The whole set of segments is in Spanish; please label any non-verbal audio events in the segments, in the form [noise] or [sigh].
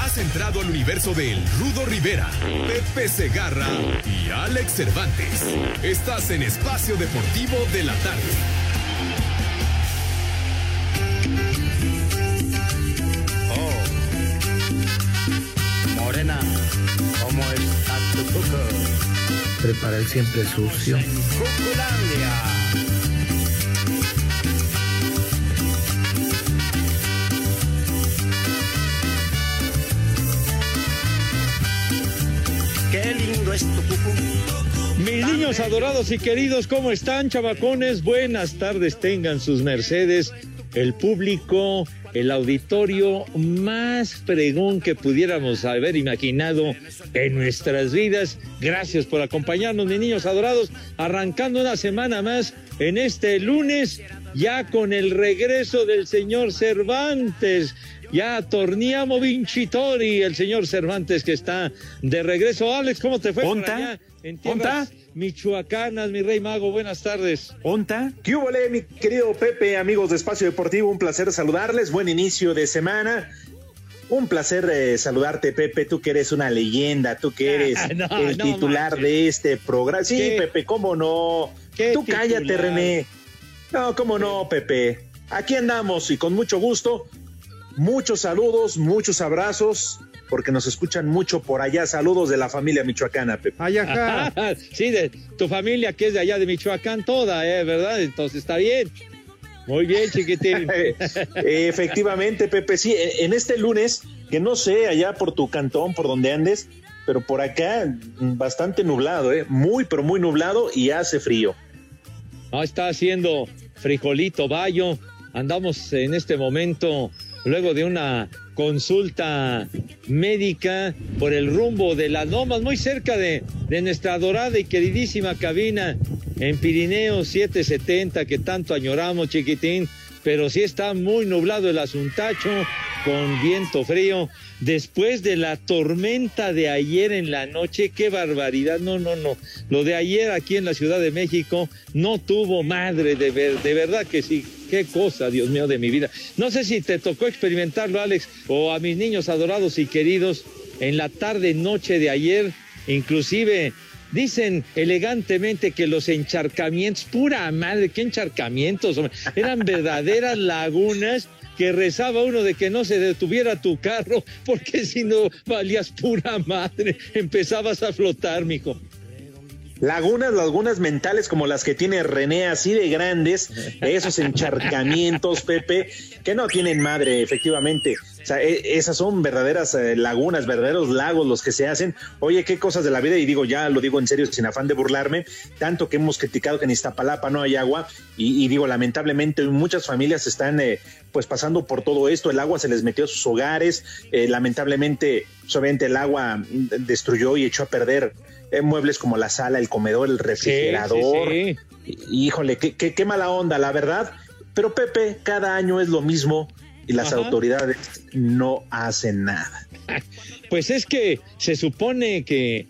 Has entrado al universo de El Rudo Rivera, Pepe Segarra y Alex Cervantes. Estás en Espacio Deportivo de la Tarde. Oh. Prepara el siempre sucio. Mis niños adorados y queridos, ¿cómo están, chavacones? Buenas tardes, tengan sus mercedes. El público, el auditorio más pregón que pudiéramos haber imaginado en nuestras vidas. Gracias por acompañarnos, mis niños adorados. Arrancando una semana más en este lunes, ya con el regreso del señor Cervantes. Ya torniamo vincitori, el señor Cervantes que está de regreso. Alex, ¿cómo te fue? ¿Onta? En tierras michoacanas, mi rey mago, buenas tardes. ¿Onta? ¿Qué hubo, mi querido Pepe, amigos de Espacio Deportivo? Un placer saludarles. Buen inicio de semana. Un placer eh, saludarte, Pepe. Tú que eres una leyenda, tú que [laughs] eres Ah, no, el no titular de este programa. Sí, ¿Qué? Pepe, cómo no. ¿Qué Tú cállate, titular? René. No, cómo no, Pepe. Aquí andamos y con mucho gusto. Muchos saludos, muchos abrazos, porque nos escuchan mucho por allá. Saludos de la familia michoacana, Pepe. [laughs] sí, de tu familia que es de allá de Michoacán toda, ¿eh? ¿verdad? Entonces está bien. Muy bien, chiquitín. [laughs] Efectivamente, Pepe, sí, en en este lunes, que no sé, allá por tu cantón, por donde andes, pero por acá mm, bastante nublado, ¿eh? Muy, pero muy nublado y hace frío. No, está haciendo frijolito bayo. Andamos en este momento, luego de una consulta médica por el rumbo de las Lomas, muy cerca de, de nuestra adorada y queridísima cabina en Pirineo 770, que tanto añoramos, chiquitín. Pero sí está muy nublado el asuntacho, con viento frío. Después de la tormenta de ayer en la noche, qué barbaridad. No, no, no. Lo de ayer aquí en la Ciudad de México no tuvo madre, de, ver, de verdad que sí. Qué cosa, Dios mío, de mi vida. No sé si te tocó experimentarlo, Alex, o a mis niños adorados y queridos en la tarde, noche de ayer, inclusive Dicen elegantemente que los encharcamientos, pura madre, qué encharcamientos, eran verdaderas [laughs] lagunas que rezaba uno de que no se detuviera tu carro, porque si no valías pura madre, empezabas a flotar, mijo. Lagunas, lagunas mentales como las que tiene René, así de grandes, esos encharcamientos, Pepe, que no tienen madre, efectivamente. O sea, e- esas son verdaderas eh, lagunas, verdaderos lagos los que se hacen. Oye, qué cosas de la vida, y digo, ya lo digo en serio, sin afán de burlarme, tanto que hemos criticado que en Iztapalapa no hay agua, y, digo, lamentablemente muchas familias están eh, pues pasando por todo esto, el agua se les metió a sus hogares, eh, lamentablemente, obviamente el agua mm, destruyó y echó a perder muebles como la sala, el comedor, el refrigerador. sí, Híjole, qué, qué, qué mala onda, la verdad. Pero Pepe, cada año es lo mismo y las Ajá. autoridades no hacen nada. [laughs] Pues es que se supone que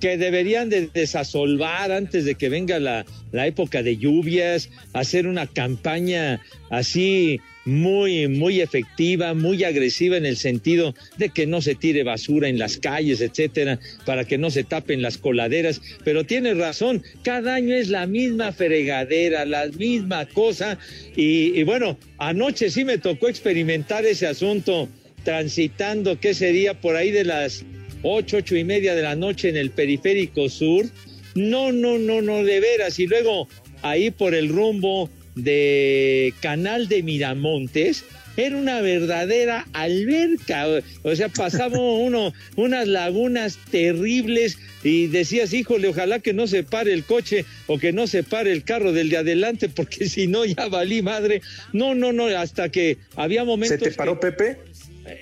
que deberían de desasolvar antes de que venga la, la época de lluvias, hacer una campaña así muy, muy efectiva, muy agresiva en el sentido de que no se tire basura en las calles, etcétera, para que no se tapen las coladeras. Pero tiene razón, cada año es la misma fregadera, la misma cosa. Y, y bueno, anoche sí me tocó experimentar ese asunto transitando, ¿qué sería? Por ahí de las ocho, ocho y media de la noche en el periférico sur. No, no, no, no, de veras. Y luego ahí por el rumbo de Canal de Miramontes, era una verdadera alberca. O sea, pasaba [laughs] uno unas lagunas terribles y decías, híjole, ojalá que no se pare el coche o que no se pare el carro del de adelante, porque [laughs] si no, ya valí madre. No, no, no, hasta que había momentos. ¿Se te paró, Pepe?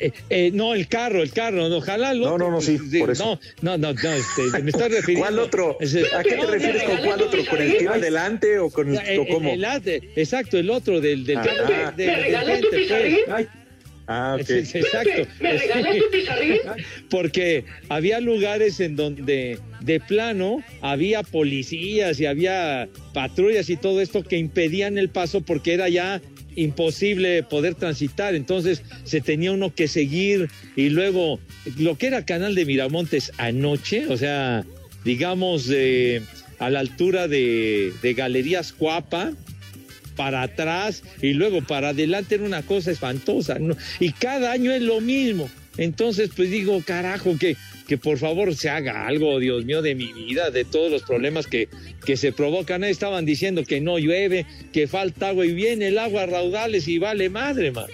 Eh, eh, no, el carro, el carro, ojalá No, no, no, sí, por eso. No, no, no, no este, me estás [laughs] refiriendo. ¿Cuál otro? ¿A qué te refieres con cuál otro? ¿Con el que iba adelante o con el, o cómo? El, exacto, el otro del del, ah, del, del, del. Ah, ok. Exacto. ¿Me regalas tu pizarrín? [laughs] Porque había lugares en donde de plano había policías y había patrullas y todo esto que impedían el paso porque era ya imposible poder transitar, entonces se tenía uno que seguir y luego lo que era Canal de Miramontes anoche, o sea, digamos a la altura de, de Galerías Cuapa, para atrás y luego para adelante era una cosa espantosa, ¿no? Y cada año es lo mismo. Entonces, pues digo, carajo, que, que por favor se haga algo, Dios mío, de mi vida, de todos los problemas que, que se provocan. Ahí estaban diciendo que no llueve, que falta agua y viene el agua a raudales y vale madre, man.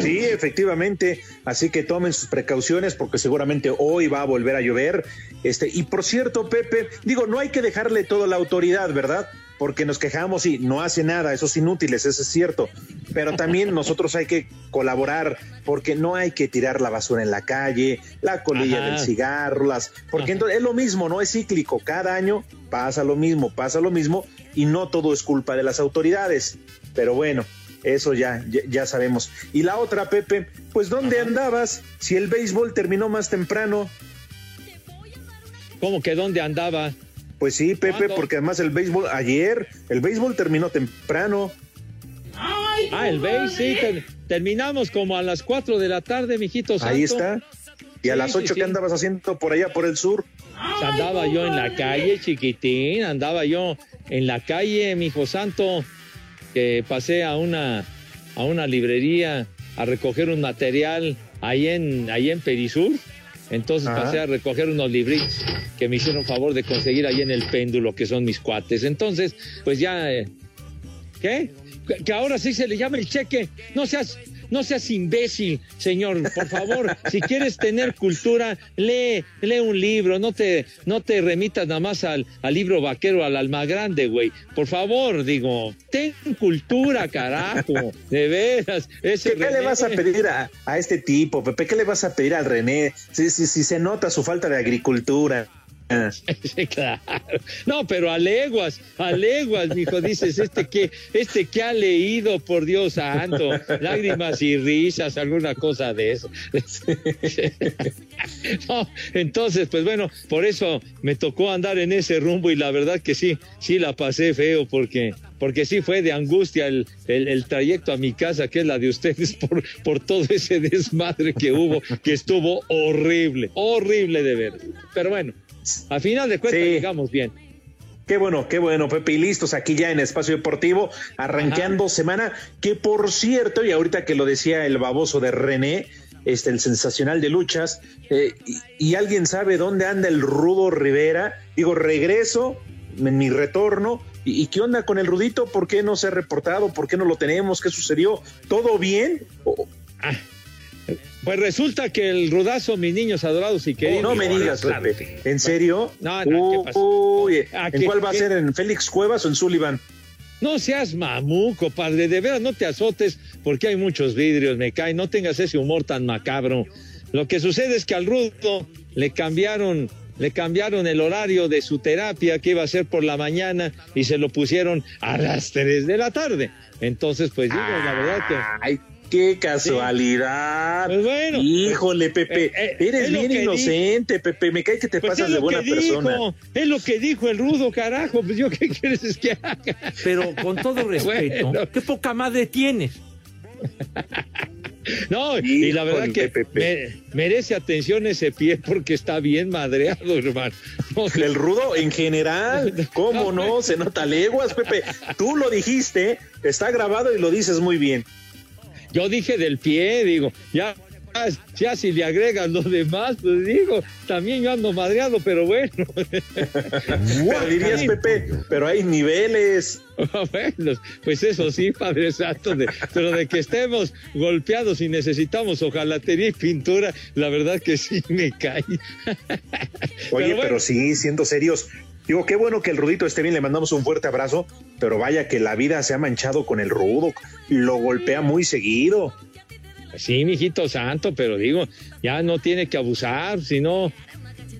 Sí, efectivamente. Así que tomen sus precauciones porque seguramente hoy va a volver a llover. Este, y por cierto, Pepe, digo, no hay que dejarle todo a la autoridad, ¿verdad? Porque nos quejamos y no hace nada, esos inútiles, eso es cierto. Pero también nosotros hay que colaborar porque no hay que tirar la basura en la calle, la colilla Ajá. del cigarro, las, porque entonces es lo mismo, no es cíclico. Cada año pasa lo mismo, pasa lo mismo y no todo es culpa de las autoridades. Pero bueno, eso ya, ya, ya sabemos. Y la otra, Pepe, pues ¿dónde andabas si el béisbol terminó más temprano? ¿Cómo que dónde andaba? Pues sí, Pepe, ¿Cuándo? porque además el béisbol, ayer, el béisbol terminó temprano. Ah, el béis, sí, ter- terminamos como a las 4 de la tarde, mijito santo. Ahí está. Y a Sí, las sí, ocho sí. ¿qué andabas haciendo por allá, por el sur? Andaba yo en la calle, chiquitín, andaba yo en la calle, mijo santo, que pasé a una, a una librería a recoger un material ahí en, ahí en Perisur. Entonces Ajá. pasé a recoger unos libritos que me hicieron favor de conseguir ahí en el péndulo, que son mis cuates. Entonces, pues ya, eh, ¿qué? Que- Que ahora sí se le llama el cheque. No seas, no seas imbécil, señor. Por favor, [laughs] si quieres tener cultura, lee, lee un libro. No te, no te remitas nada más al, al libro vaquero, al alma grande, güey. Por favor, digo, ten cultura, carajo. [laughs] De veras. Ese ¿Qué, qué le vas a pedir a, a este tipo, Pepe? ¿Qué le vas a pedir al René? Si, si, si se nota su falta de agricultura. [laughs] Claro. No, pero a leguas, a leguas, mijo, dices, este que, este que ha leído, por Dios santo, lágrimas y risas, alguna cosa de eso. [laughs] Entonces, pues bueno, por eso me tocó andar en ese rumbo y la verdad que sí, sí la pasé feo porque, porque sí fue de angustia el, el, el trayecto a mi casa, que es la de ustedes, por, por todo ese desmadre que hubo, que estuvo horrible, horrible de ver. Pero bueno, a final de cuentas Sí. llegamos bien. Qué bueno, qué bueno, Pepe. Y listos aquí ya en Espacio Deportivo, arranqueando semana, que por cierto, y ahorita que lo decía el baboso de René, este, el sensacional de luchas, eh, y, y alguien sabe dónde anda el Rudo Rivera, digo, regreso, en mi retorno, y, y qué onda con el Rudito, ¿por qué no se ha reportado? ¿Por qué no lo tenemos? ¿Qué sucedió? ¿Todo bien? O- Pues resulta que el rudazo, mis niños adorados y queridos. no me digas. Pepe. ¿En serio? No, no, ¿qué pasó? Uy, ¿En ¿qué- cuál va a ser? ¿En Félix Cuevas o en Sullivan? No seas mamuco, padre, de veras no te azotes porque hay muchos vidrios, me cae, no tengas ese humor tan macabro. Lo que sucede es que al rudo le cambiaron, le cambiaron el horario de su terapia que iba a ser por la mañana y se lo pusieron a las 3 de la tarde. Entonces, pues digo, la verdad que Ay, Qué casualidad. Pues bueno. Híjole, Pepe. Eh, eh, eres es bien inocente, Pepe. Me cae que te Pues pasas es de buena persona. dijo, es lo que dijo el rudo, carajo. Pues yo qué quieres que haga. Pero con todo [laughs] respeto, Bueno. qué poca madre tienes. [laughs] No, y la verdad que me- merece atención ese pie porque está bien madreado, hermano. No, El rudo en general, [laughs] ¿cómo no? Se nota leguas, Pepe. Tú lo dijiste, está grabado y lo dices muy bien. Yo dije del pie, digo, ya, ya si le agregas lo demás, pues digo, también yo ando madreado, pero bueno. [laughs] Pero dirías, Pepe, pero hay niveles. [laughs] bueno, pues eso sí, Padre Santo, de- pero de que estemos golpeados y necesitamos hojalatería y pintura, la verdad que sí me cae. [laughs] Oye, pero, bueno. sí, siendo serios. Digo, qué bueno que el Rudito esté bien, le mandamos un fuerte abrazo, pero vaya que la vida se ha manchado con el Rudo, lo golpea muy seguido. Sí, mijito santo, pero digo, ya no tiene que abusar, sino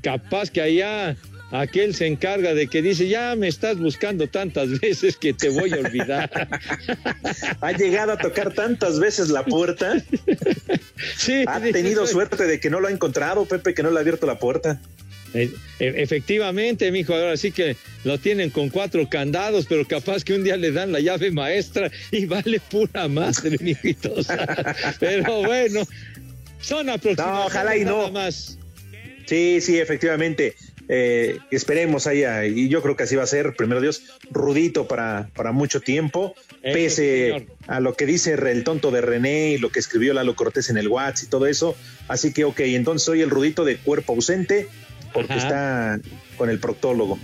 capaz que allá aquel se encarga de que dice, ya me estás buscando tantas [laughs] veces que te voy a olvidar. [laughs] Ha llegado a tocar tantas veces la puerta, [laughs] sí, ha tenido suerte de que no lo ha encontrado, Pepe, que no le ha abierto la puerta. E- e- efectivamente, mijo, ahora sí que lo tienen con cuatro candados, pero capaz que un día le dan la llave maestra y vale pura madre, [laughs] mijito. santo. Pero bueno, son aproximadamente No, ojalá y no. más. Sí, sí, efectivamente. Eh, esperemos allá, y yo creo que así va a ser, primero Dios, rudito para, para mucho tiempo, Eso, pese señor. a lo que dice el tonto de René y lo que escribió Lalo Cortés en el WhatsApp y todo eso. Así que, ok, entonces soy el rudito de cuerpo ausente porque Ajá. está con el proctólogo.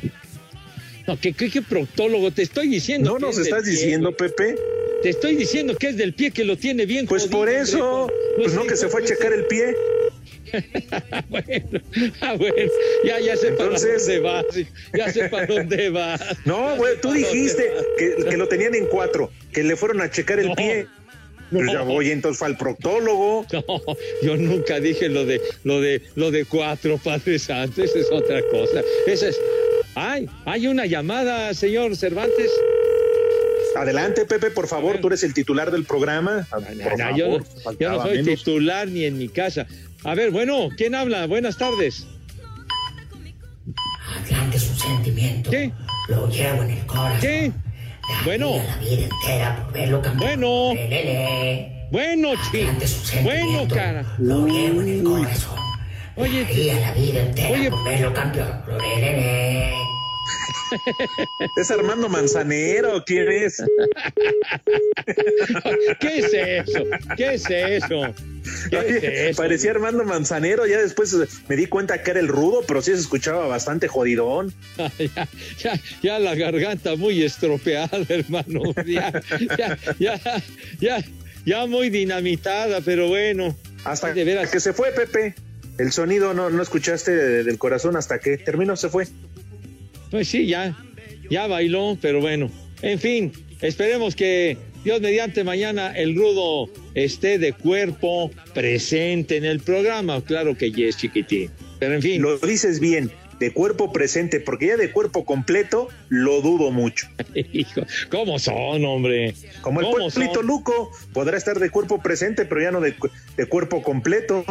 No, ¿qué, qué, proctólogo? Te estoy diciendo. ¿No que nos es estás diciendo. Pepe? Te estoy diciendo que es del pie que lo tiene bien. Pues jodido, por eso, pues no que se fue a checar el pie. [laughs] bueno, ah, bueno, ya, ya sé Entonces- para dónde vas, ya sé para dónde vas. No, güey, tú [laughs] dijiste que, que lo tenían en cuatro, que le fueron a checar el No, pie. Pues ya voy, entonces fue al proctólogo. [laughs] No, yo nunca dije lo de lo de lo de cuatro Padre Santo, esa es otra cosa. Esa es. Ay, hay una llamada, señor Cervantes. Adelante, Pepe, por favor, tú eres el titular del programa. Ah, No, Por no, favor, yo, no- yo soy menos. titular ni en mi casa. A ver, bueno, ¿quién habla? Buenas tardes. Atlante es un sentimiento. ¿Qué? Lo llevo en el corazón. ¿Qué? Bueno. Daría la vida entera por verlo campeón. Bueno. Lelele. Bueno, chi. Atlante es un Bueno, cara. Lo llevo en el corazón. Oye, la vida entera Oye. por verlo campeón. Lelele. [laughs] ¿Es Armando Manzanero? ¿Quién es? [laughs] ¿qué es eso? ¿Qué es eso? ¿Qué Oye, es eso? parecía Armando Manzanero, ya después me di cuenta que era el rudo, pero sí se escuchaba bastante jodidón. [laughs] ya, ya, ya la garganta muy estropeada, hermano. Ya, ya, ya, ya, ya muy dinamitada, pero bueno. Hasta de veras. que se fue, Pepe. El sonido no, no escuchaste de- del corazón hasta que terminó, se fue. Pues sí, ya, ya bailó, pero bueno. En fin, esperemos que Dios mediante mañana el rudo esté de cuerpo presente en el programa. Claro que yes, chiquitín. Pero en fin. Lo dices bien, de cuerpo presente, porque ya de cuerpo completo lo dudo mucho. [laughs] Hijo, ¿cómo son, hombre? Como el ¿Cómo pueblito? Luco, podrá estar de cuerpo presente, pero ya no de, de cuerpo completo.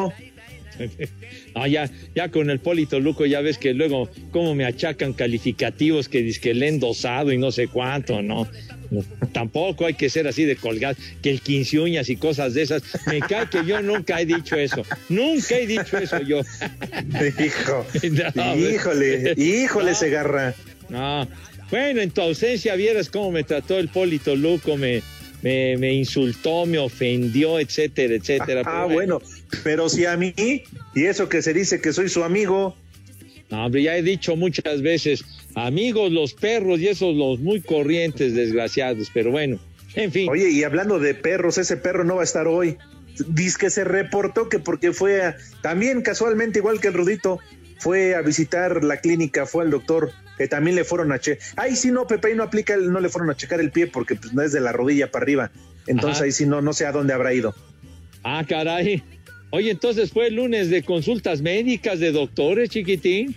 [laughs] Ah, ya, ya con el Polito Luco, ya ves que luego cómo me achacan calificativos que dice que le he endosado y no sé cuánto, ¿no? No, Tampoco hay que ser así de colgar, que el quince uñas y cosas de esas. Me cae que yo nunca he dicho eso. Nunca he dicho eso yo. [laughs] Hijo, [laughs] No, híjole, híjole, No. Segarra. No. Bueno, en tu ausencia vieras cómo me trató el Polito Luco, me, me, me insultó, me ofendió, etcétera, etcétera. Ah, Pero bueno, pero si a mí, y eso que se dice que soy su amigo, No, hombre, ya he dicho muchas veces, amigos los perros y esos los muy corrientes, desgraciados, pero bueno, en fin. Oye, y hablando de perros, ese perro no va a estar hoy. Dice que se reportó que porque fue a- también casualmente igual que el Rudito, fue a visitar la clínica, fue al doctor, que también le fueron a checar. Ahí sí no, Pepe, ahí no aplica, no le fueron a checar el pie porque pues, no es de la rodilla para arriba. Entonces Ajá. ahí sí no, no sé a dónde habrá ido. Ah, caray. Oye, entonces fue el lunes de consultas médicas de doctores, chiquitín.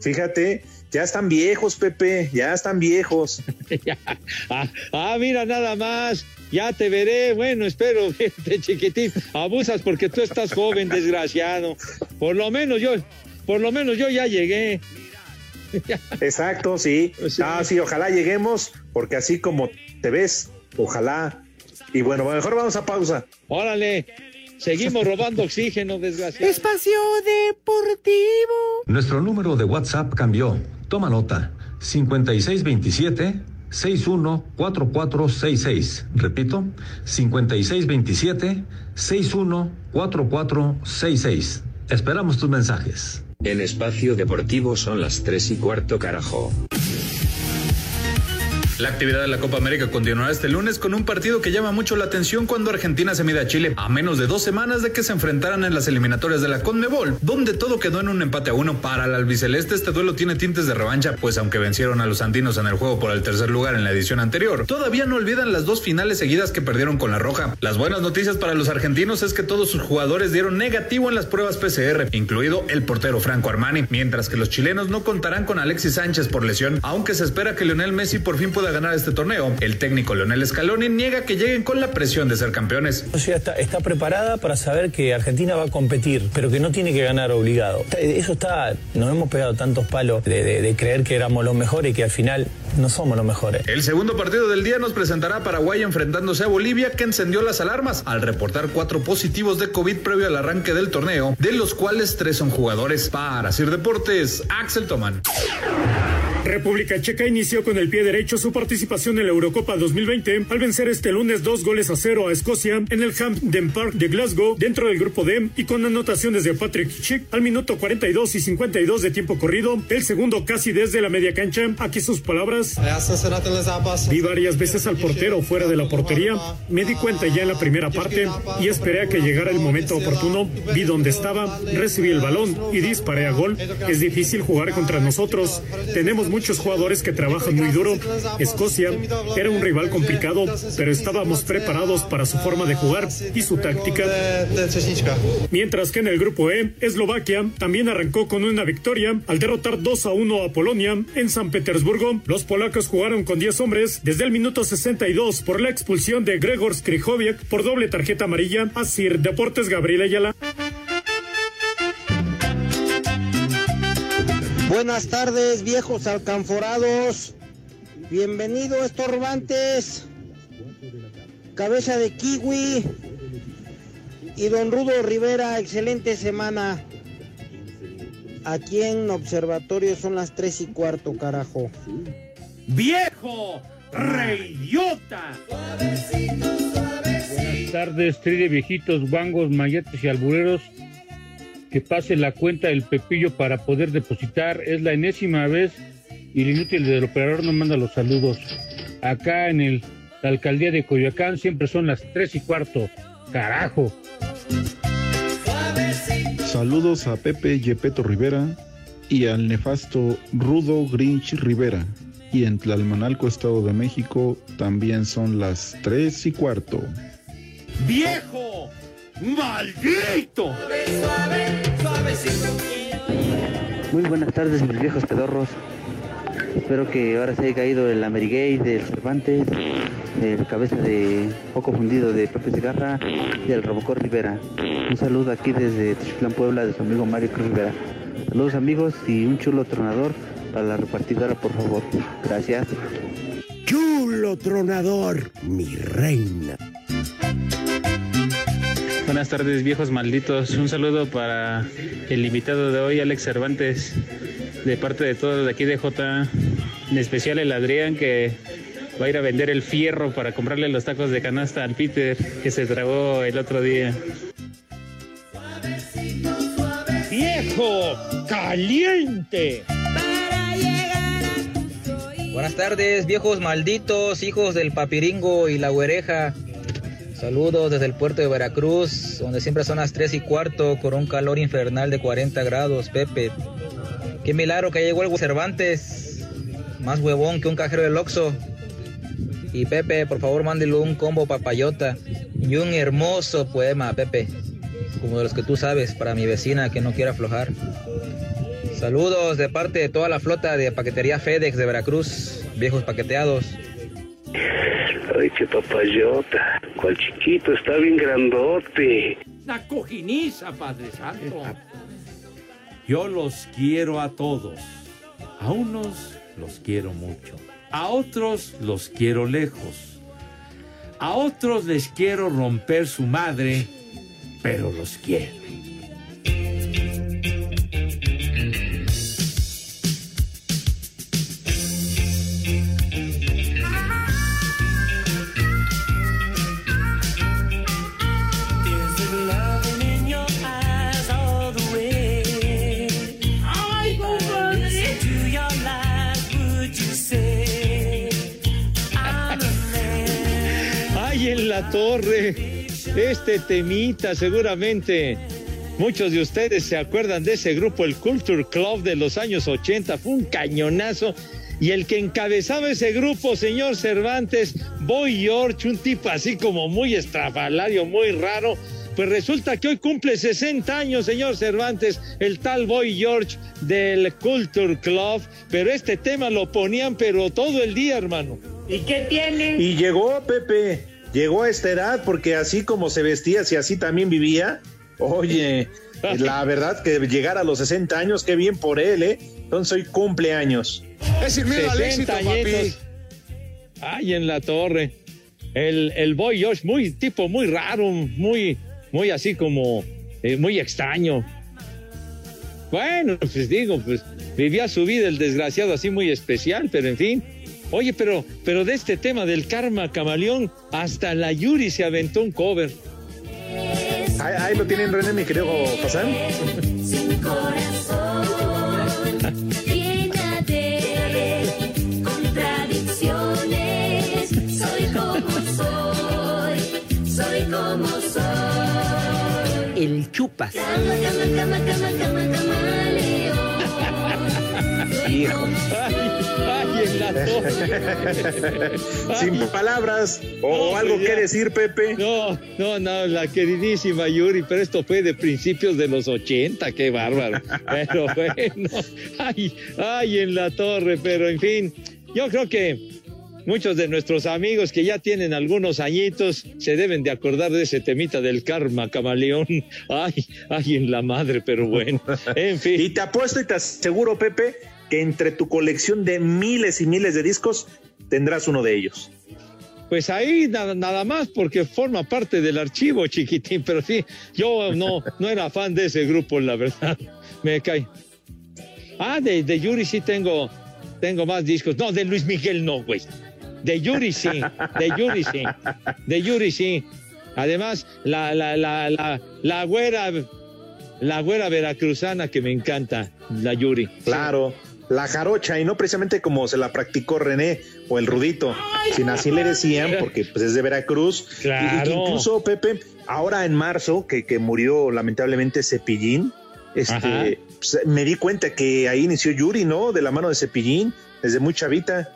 Fíjate, ya están viejos, Pepe, ya están viejos. [laughs] ah, ah, mira, nada más. Ya te veré. Bueno, espero [laughs] verte, chiquitín. Abusas porque tú estás joven, desgraciado. Por lo menos yo, por lo menos yo ya llegué. Exacto, sí. [laughs] Ah, sí, ojalá lleguemos, porque así como te ves, ojalá. Y bueno, mejor vamos a pausa. Órale. Seguimos robando oxígeno, desgraciado. Espacio Deportivo. Nuestro número de WhatsApp cambió. Toma nota. 5627 614466. Repito, 5627 614466. Esperamos tus mensajes. En espacio deportivo son las tres y cuarto carajo. La actividad de la Copa América continuará este lunes con un partido que llama mucho la atención cuando Argentina se mide a Chile a menos de dos semanas de que se enfrentaran en las eliminatorias de la Conmebol, donde todo quedó en un empate a uno. Para el albiceleste este duelo tiene tintes de revancha, pues aunque vencieron a los andinos en el juego por el tercer lugar en la edición anterior, todavía no olvidan las dos finales seguidas que perdieron con la Roja. Las buenas noticias para los argentinos es que todos sus jugadores dieron negativo en las pruebas PCR, incluido el portero Franco Armani, mientras que los chilenos no contarán con Alexis Sánchez por lesión, aunque se espera que Lionel Messi por fin pueda ganar este torneo. El técnico Leonel Scaloni niega que lleguen con la presión de ser campeones. La sociedad está, está, preparada para saber que Argentina va a competir, pero que no tiene que ganar obligado. Eso está, nos hemos pegado tantos palos de, de, de creer que éramos los mejores y que al final no somos los mejores. El segundo partido del día nos presentará a Paraguay enfrentándose a Bolivia, que encendió las alarmas al reportar cuatro positivos de COVID previo al arranque del torneo, de los cuales tres son jugadores. Para Sir Deportes, Axel Toman. República Checa inició con el pie derecho su participación en la Eurocopa 2020 al vencer este lunes dos goles a cero a Escocia en el Hampden Park de Glasgow dentro del grupo D y con anotaciones de Patrick Schick al minuto 42 y 52 de tiempo corrido, el segundo casi desde la media cancha. Aquí sus palabras. Vi varias veces al portero fuera de la portería, me di cuenta ya en la primera parte y esperé a que llegara el momento oportuno, vi dónde estaba, recibí el balón y disparé a gol. Es difícil jugar contra nosotros, tenemos muchos jugadores que trabajan muy duro. Escocia era un rival complicado, pero estábamos preparados para su forma de jugar y su táctica. Mientras que en el grupo E, Eslovaquia también arrancó con una victoria al derrotar 2 a 1 a Polonia en San Petersburgo. Los polacos jugaron con 10 hombres desde el minuto 62 por la expulsión de Gregor Skrichowiak por doble tarjeta amarilla a Sir Deportes Gabriel Ayala. Buenas tardes, viejos alcanforados. Bienvenido, estorbantes. Cabeza de kiwi. Y don Rudo Rivera, excelente semana. Aquí en Observatorio son las tres y cuarto, carajo. ¡Viejo! ¡Reyota! Buenas tardes, tri de viejitos, guangos, mayetes y albureros que pase la cuenta del Pepillo para poder depositar. Es la enésima vez y el inútil del operador no manda los saludos. Acá en el, la alcaldía de Coyoacán siempre son las tres y cuarto. Carajo. Saludos a Pepe Yepeto Rivera y al nefasto Rudo Grinch Rivera. Y en Tlalmanalco, Estado de México, también son las tres y cuarto. ¡Viejo! ¡Maldito! Muy buenas tardes, mis viejos pedorros. Espero que ahora se haya caído el Amerigay del Cervantes, el cabeza de poco fundido de Pepe Segarra y el Robocor Rivera. Un saludo aquí desde Tichplán, Puebla, de su amigo Mario Cruz Rivera. Saludos amigos y un chulo tronador para la repartidora, por favor. Gracias. Chulo tronador, mi reina. Buenas tardes, viejos malditos. Un saludo para el invitado de hoy, Alex Cervantes, de parte de todos de aquí de J, en especial el Adrián, que va a ir a vender el fierro para comprarle los tacos de canasta al Peter, que se tragó el otro día. ¡Viejo! ¡Caliente! Buenas tardes, viejos malditos, hijos del papiringo y la güereja. Saludos desde el puerto de Veracruz, donde siempre son las 3 y cuarto, con un calor infernal de 40 grados, Pepe. Qué milagro que llegó el Cervantes, más huevón que un cajero del Oxxo. Y Pepe, por favor, mándele un combo papayota y un hermoso poema, Pepe, como de los que tú sabes, para mi vecina que no quiere aflojar. Saludos de parte de toda la flota de paquetería FedEx de Veracruz, viejos paqueteados. Ay, qué papayota. Cuál chiquito, está bien grandote. La cojiniza, Padre Santo. Yo los quiero a todos. A unos los quiero mucho. A otros los quiero lejos. A otros les quiero romper su madre, pero los quiero. La torre. Este temita, seguramente. Muchos de ustedes se acuerdan de ese grupo, el Culture Club de los años 80. Fue un cañonazo. Y el que encabezaba ese grupo, señor Cervantes, Boy George, un tipo así como muy estrafalario, muy raro. Pues resulta que hoy cumple 60 años, señor Cervantes, el tal Boy George del Culture Club. Pero este tema lo ponían, pero todo el día, hermano. ¿Y qué tiene? Y llegó Pepe, llegó a esta edad porque así como se vestía, si así también vivía, oye, [laughs] la verdad que llegar a los 60 años, qué bien por él, ¿eh? Entonces hoy cumpleaños. Es sin miedo al éxito, papi. Ay, en la torre. El, el Boy George, muy tipo muy raro, muy, muy así como, eh, muy extraño. Bueno, pues digo, pues vivía su vida el desgraciado así muy especial, pero en fin. Oye, pero, pero de este tema del karma camaleón, hasta la Yuri se aventó un cover. Ahí, ahí lo tienen René, mi querido Hassan. Sin corazón, llena de contradicciones. Soy como soy, soy como soy. El chupas. Cama, cama, cama, cama, cama, camaleón. Hijo. Ay, en la torre. [laughs] Sin palabras o, No, algo que decir, Pepe. No, no, no, la queridísima Yuri, pero esto fue de principios de los 80, qué bárbaro. [laughs] Pero bueno, ay, ay, en la torre, pero en fin, yo creo que muchos de nuestros amigos que ya tienen algunos añitos se deben de acordar de ese temita del karma, camaleón. Ay, ay, en la madre, pero bueno, en fin. Y te apuesto y te aseguro, Pepe, que entre tu colección de miles y miles de discos tendrás uno de ellos. Pues ahí nada, nada más porque forma parte del archivo, chiquitín, pero sí, yo no, no era fan de ese grupo, la verdad. [laughs] Me cae. Ah, de, de Yuri sí tengo, tengo más discos. No, de Luis Miguel no, güey. De Yuri sí, de Yuri sí, de Yuri sí. Además, la, la, la, la, la güera, la güera veracruzana que me encanta, la Yuri. Claro, la jarocha, y no precisamente como se la practicó René o el Rudito, sino así le decían, porque pues es de Veracruz. Y- y Claro. que incluso, Pepe, ahora en marzo, que, que murió lamentablemente Cepillín, este, pues, me di cuenta que ahí inició Yuri, ¿no? De la mano de Cepillín, desde muy chavita.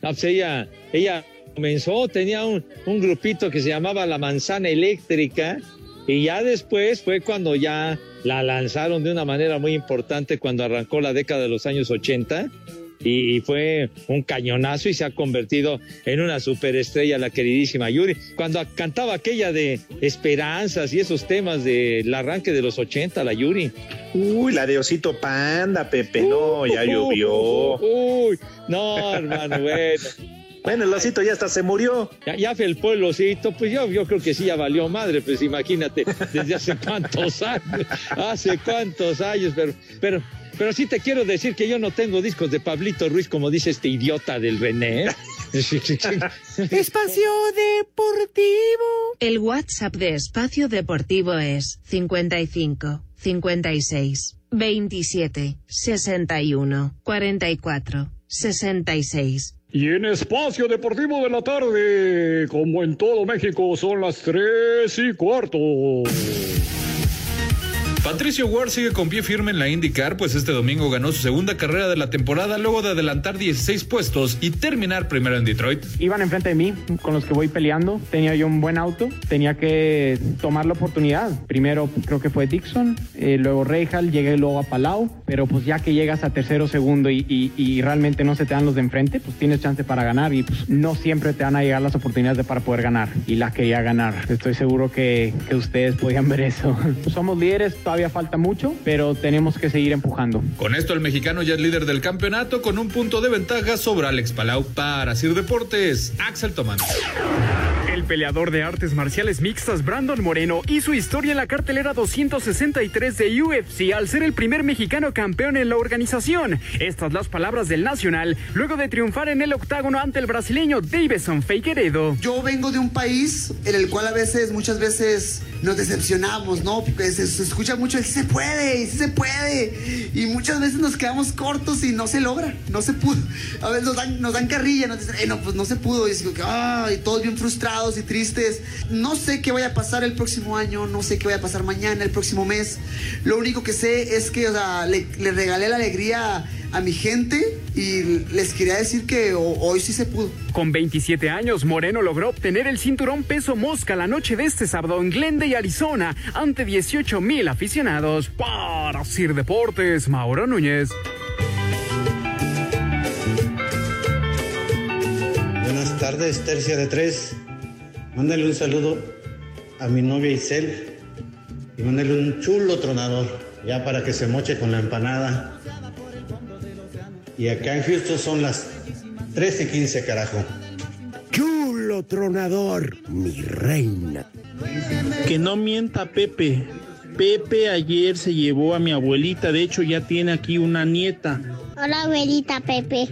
No, pues ella, ella comenzó, tenía un, un grupito que se llamaba La Manzana Eléctrica y ya después fue cuando ya la lanzaron de una manera muy importante cuando arrancó la década de los años 80 y, fue un cañonazo y se ha convertido en una superestrella la queridísima Yuri. Cuando cantaba aquella de Esperanzas y esos temas del arranque de los 80, la Yuri. Uy, la de Osito Panda, Pepe, no, ya llovió. Uy, no, hermano, bueno. Bueno, el osito ya hasta se murió. Ya, ya fue el pueblocito, pues yo, yo creo que sí ya valió madre, pues imagínate, desde hace [laughs] cuántos años, hace cuántos años, pero, pero, pero sí te quiero decir que yo no tengo discos de Pablito Ruiz, como dice este idiota del René. ¿eh? [laughs] Espacio Deportivo. El WhatsApp de Espacio Deportivo es 55 56 27 61 44 66. Y en Espacio Deportivo de la tarde, como en todo México, son las tres y cuarto. Patricio Ward sigue con pie firme en la IndyCar, pues este domingo ganó su segunda carrera de la temporada luego de adelantar 16 puestos y terminar primero en Detroit. Iban enfrente de mí, con los que voy peleando. Tenía yo un buen auto, tenía que tomar la oportunidad. Primero creo que fue Dixon, eh, luego Reinhardt, llegué luego a Palau. Pero pues ya que llegas a tercero, segundo y, y- y realmente no se te dan los de enfrente, pues tienes chance para ganar y pues no siempre te van a llegar las oportunidades de- para poder ganar y la quería ganar. Estoy seguro que, que ustedes podían ver eso. [laughs] Somos líderes, todavía falta mucho, pero tenemos que seguir empujando. Con esto el mexicano ya es líder del campeonato con un punto de ventaja sobre Alex Palau para Sir Deportes, Axel Tomás. El peleador de artes marciales mixtas Brandon Moreno hizo historia en la cartelera 263 de UFC al ser el primer mexicano campeón en la organización. Estas las palabras del Nacional luego de triunfar en el octágono ante el brasileño Davison Figueiredo. Yo vengo de un país en el cual a veces, muchas veces nos decepcionamos, ¿no? Porque se, se escucha mucho el sí se puede, sí se puede. Y muchas veces nos quedamos cortos y no se logra, no se pudo. A veces nos dan, nos dan carrilla, nos dicen, eh, no, pues no se pudo. Y es que, ay, todos bien frustrados y tristes. No sé qué vaya a pasar el próximo año, no sé qué vaya a pasar mañana, el próximo mes. Lo único que sé es que, o sea, le, le regalé la alegría a mi gente y les quería decir que ho- hoy sí se pudo. Con 27 años, Moreno logró obtener el cinturón peso mosca la noche de este sábado en Glendale, Arizona, ante 18 mil aficionados. Para Sir Deportes, Mauro Núñez. Buenas tardes, tercia de tres. Mándale un saludo a mi novia Isel y mándale un chulo tronador, ya para que se moche con la empanada. Y acá en Houston son las 13:15, carajo. Chulo tronador, mi reina. Que no mienta Pepe. Pepe ayer se llevó a mi abuelita, de hecho ya tiene aquí una nieta. Hola, abuelita Pepe.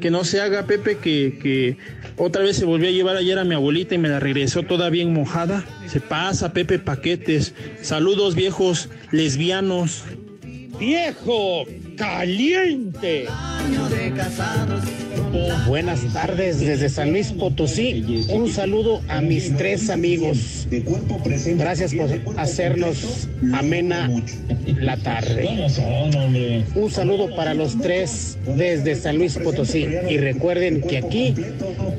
Que no se haga Pepe que, que otra vez se volvió a llevar ayer a mi abuelita y me la regresó toda bien mojada. Se pasa Pepe Paquetes. Saludos viejos lesbianos. ¡Viejo! ¡Caliente! Buenas tardes desde San Luis Potosí. Un saludo a mis tres amigos. Gracias por hacernos amena la tarde. Un saludo para los tres desde San Luis Potosí. Y recuerden que aquí,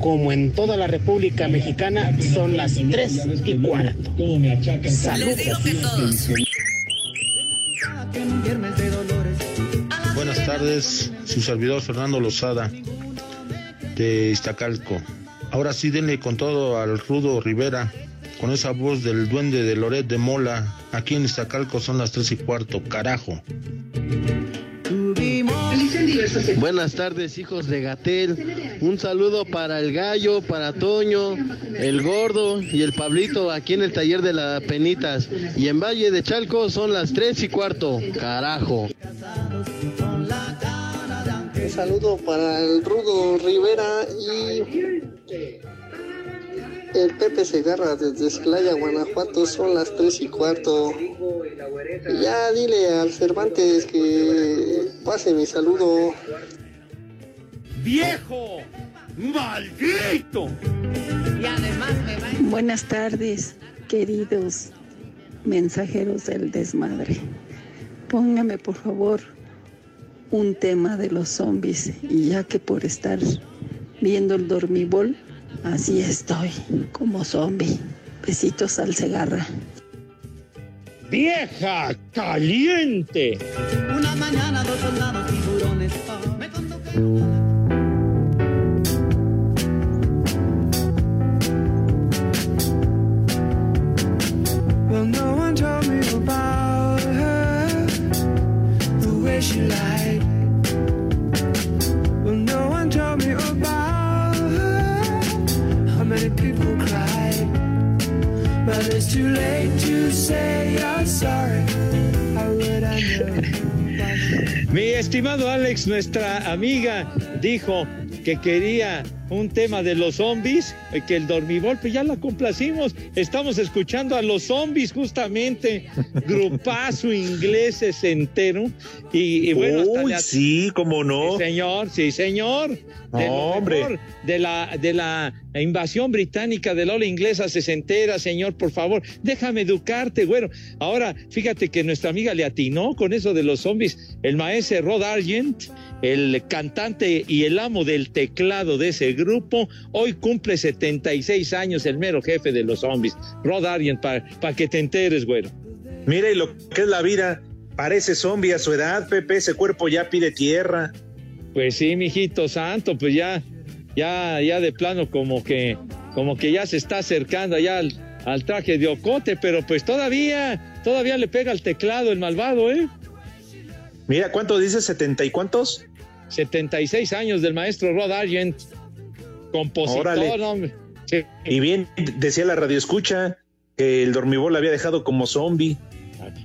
como en toda la República Mexicana, son las tres y cuarto. Saludos. Tardes, su servidor Fernando Lozada de Iztacalco. Ahora sí denle con todo al Rudo Rivera, con esa voz del duende de Loret de Mola. Aquí en Iztacalco son las tres y cuarto, carajo. Buenas tardes, hijos de Gatel. Un saludo para el gallo, para Toño, el gordo y el Pablito aquí en el taller de las penitas. Y en Valle de Chalco son las tres y cuarto. Carajo. Saludo para el Rudo Rivera y el Pepe Segarra desde Esclaya, Guanajuato. Son las tres y cuarto. Y ya dile al Cervantes que pase mi saludo. ¡Viejo! ¡Maldito! Y además me va Buenas tardes, queridos mensajeros del desmadre. Póngame por favor un tema de los zombies y ya que por estar viendo el dormibol, así estoy como zombie. Besitos al cegarra. ¡Vieja! ¡Caliente! Una mañana dos soldados tiburones me [laughs] Mi estimado Alex, nuestra amiga dijo que quería un tema de los zombies, eh, que el dormibol, pues ya la complacimos. Estamos escuchando a los zombies justamente, [laughs] grupazo ingleses entero. Y, y bueno, hasta Uy, le- sí, cómo no. Sí, señor, sí, señor. De Hombre. mejor de la, de la invasión británica de la ola inglesa sesentera, señor, por favor, déjame educarte, güero. Ahora, fíjate que nuestra amiga le atinó con eso de los zombies. El maestro Rod Argent, el cantante y el amo del teclado de ese grupo, hoy cumple 76 años, el mero jefe de los zombies. Rod Argent, para que te enteres, güero. Mire lo que es la vida. Parece zombie a su edad, Pepe, ese cuerpo ya pide tierra. Pues sí, mijito santo, pues ya, ya, ya de plano como que, como que ya se está acercando allá al, al traje de ocote, pero pues todavía, todavía le pega al teclado el malvado, ¿eh? Mira, ¿cuánto dice? ¿70 y cuántos? 76 años del maestro Rod Argent, compositor, no. Sí. Y bien, decía la radio escucha que el dormibol había dejado como zombie.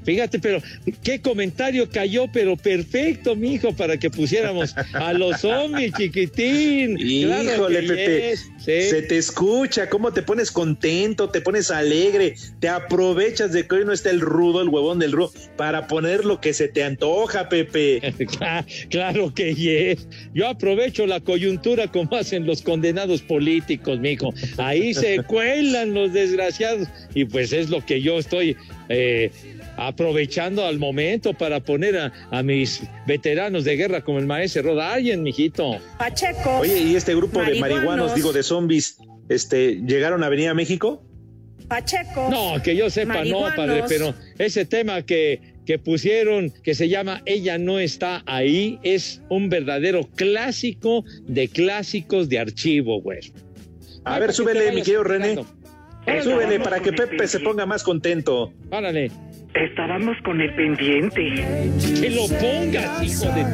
Fíjate, pero qué comentario cayó, pero perfecto, mijo, para que pusiéramos a los zombies, chiquitín. [laughs] Claro Híjole, que Pepe, sí. se te escucha, cómo te pones contento, te pones alegre, te aprovechas de que hoy no está el rudo, el huevón del rudo, para poner lo que se te antoja, Pepe. [laughs] Cla- Claro que yes. Yo aprovecho la coyuntura como hacen los condenados políticos, mijo. Ahí se [laughs] cuelan los desgraciados. Y pues es lo que yo estoy eh, aprovechando al momento para poner a, a mis veteranos de guerra como el maestro Rod Argent, mijito. Pacheco. Oye, ¿y este grupo de marihuanos, digo, de zombies, este, llegaron a venir a México? Pacheco. No, que yo sepa, no, padre, pero ese tema que, que pusieron, que se llama Ella no está ahí, es un verdadero clásico de clásicos de archivo, güey. A ver, súbele, mi querido René. Súbele para que Pepe se ponga más contento. Párale. Estábamos con el pendiente. Que lo pongas, hijo de.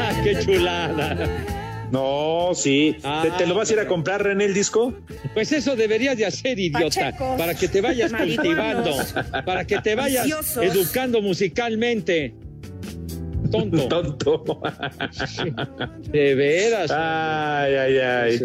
¡Ah, qué chulada! No, sí. ¿Te, te lo vas a ir a comprar, René, el disco? Pues eso deberías de hacer, idiota, Pachecos. para que te vayas cultivando, para que te vayas Viciosos. educando musicalmente. Tonto. Tonto. [laughs] De veras. Ay, ay, ay.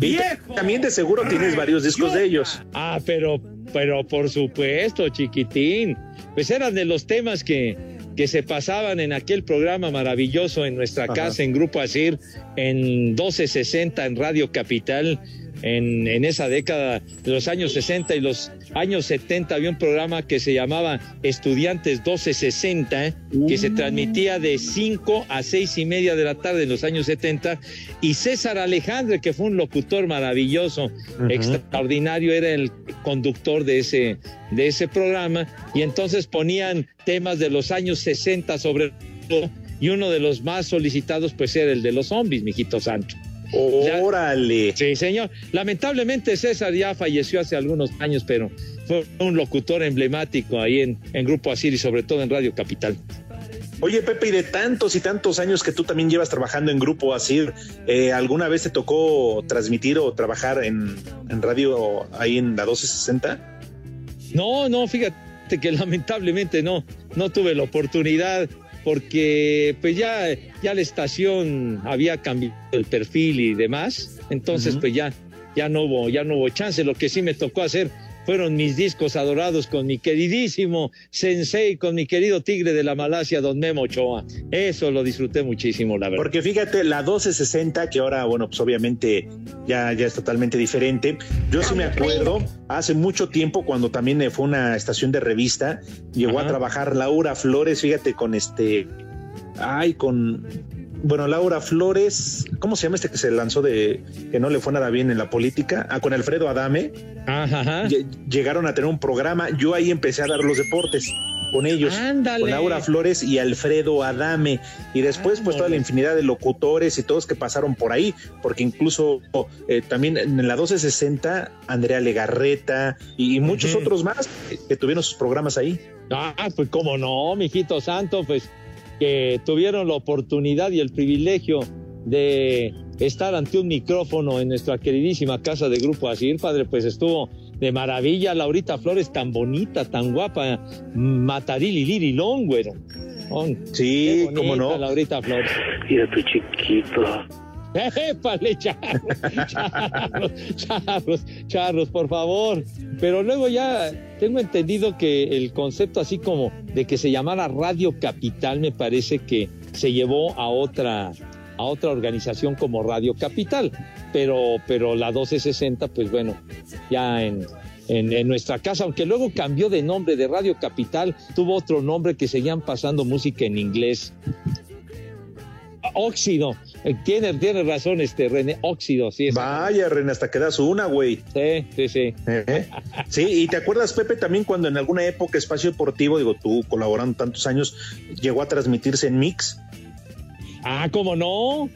Y también de seguro tienes varios discos de ellos. Ah, pero, pero por supuesto, chiquitín. Pues eran de los temas que, que se pasaban en aquel programa maravilloso en nuestra Ajá. casa, en Grupo Asir, en 1260, en Radio Capital. En, en esa década de los años 60 y los años 70 había un programa que se llamaba Estudiantes 1260, que se transmitía de 5 a 6 y media de la tarde en los años 70, y César Alejandre, que fue un locutor maravilloso, extraordinario, era el conductor de ese, de ese programa, y entonces ponían temas de los años 60 sobre todo, y uno de los más solicitados pues era el de los zombies, mijito santo. Órale. Sí, señor. Lamentablemente César ya falleció hace algunos años, pero fue un locutor emblemático ahí en, en Grupo Asir y sobre todo en Radio Capital. Oye, Pepe, y de tantos y tantos años que tú también llevas trabajando en Grupo Asir, eh, ¿alguna vez te tocó transmitir o trabajar en, en radio ahí en la 1260? No, no, fíjate que lamentablemente no, no tuve la oportunidad porque pues ya, ya la estación había cambiado el perfil y demás, entonces pues ya, ya no hubo, ya no hubo chance. Lo que sí me tocó hacer fueron mis discos adorados con mi queridísimo Sensei, con mi querido tigre de la Malasia, don Memo Ochoa. Eso lo disfruté muchísimo, la verdad. Porque fíjate, la 1260, que ahora, bueno, pues obviamente ya, ya es totalmente diferente. Yo sí me acuerdo, hace mucho tiempo, cuando también eh, fue una estación de revista, llegó a trabajar Laura Flores, fíjate, con este. Ay, con. Bueno, Laura Flores, ¿cómo se llama este que se lanzó de que no le fue nada bien en la política? Ah, con Alfredo Adame. Lle- Llegaron a tener un programa. Yo ahí empecé a dar los deportes con ellos. Ándale. Con Laura Flores y Alfredo Adame. Y después, pues, toda la infinidad de locutores y todos que pasaron por ahí. Porque incluso eh, también en la 1260, Andrea Legarreta y, y muchos otros más que tuvieron sus programas ahí. Ah, pues cómo no, mijito santo, pues que tuvieron la oportunidad y el privilegio de estar ante un micrófono en nuestra queridísima casa de Grupo Asir, padre, pues estuvo de maravilla. Laurita Flores tan bonita, tan guapa, matarili güero. Sí, Qué cómo bonita no. Laurita Flores. Mira tu chiquito. Épale, charros, charros, [laughs] charros, charros, por favor. Pero luego ya tengo entendido que el concepto así como de que se llamara Radio Capital me parece que se llevó a otra a otra organización como Radio Capital, pero pero la 1260 pues bueno, ya en en, en nuestra casa, aunque luego cambió de nombre de Radio Capital, tuvo otro nombre que seguían pasando música en inglés. Óxido. Eh, Tiene, tiene razón este René, óxido, sí. Vaya, René, hasta que das una, güey. Sí, sí, sí. ¿Eh? Sí, y te acuerdas, Pepe, también cuando en alguna época Espacio Deportivo, digo, tú colaborando tantos años, llegó a transmitirse en Mix. Ah, ¿cómo no?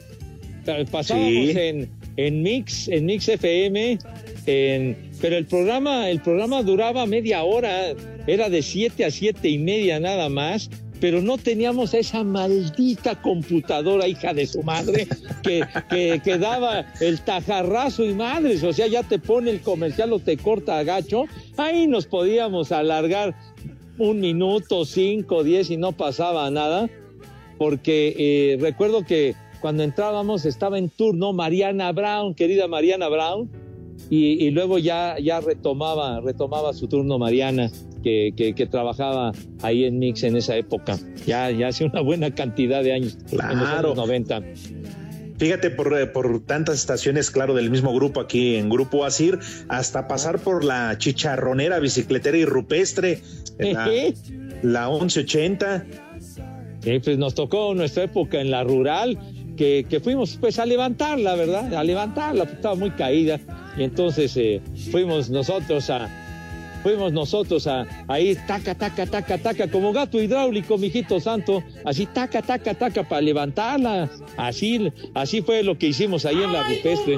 Pasábamos Sí. en, en Mix, en Mix FM, en, pero el programa, el programa duraba media hora, era de siete a siete y media nada más, pero no teníamos esa maldita computadora, hija de su madre, que, que, daba el tajarrazo y madres, o sea, ya te pone el comercial o te corta a gacho, ahí nos podíamos alargar un minuto, cinco, diez y no pasaba nada porque eh, recuerdo que cuando entrábamos estaba en turno Mariana Brown, querida Mariana Brown, y, y luego ya, ya retomaba, retomaba su turno Mariana, que, que, que trabajaba ahí en Mix en esa época, ya, ya hace una buena cantidad de años, en los Claro. años 90. Fíjate, por, eh, por tantas estaciones, claro, del mismo grupo aquí en Grupo Asir, hasta pasar por la chicharronera, bicicletera y rupestre, la, la 1180. Eh, pues nos tocó nuestra época en la rural, que, que fuimos pues a levantarla, ¿verdad? A levantarla, pues, estaba muy caída. Y entonces eh, fuimos nosotros a, fuimos nosotros a, a ir taca, taca, taca, taca, como gato hidráulico, mijito santo, así taca, taca, taca, para levantarla. Así, así fue lo que hicimos ahí en la rupestre.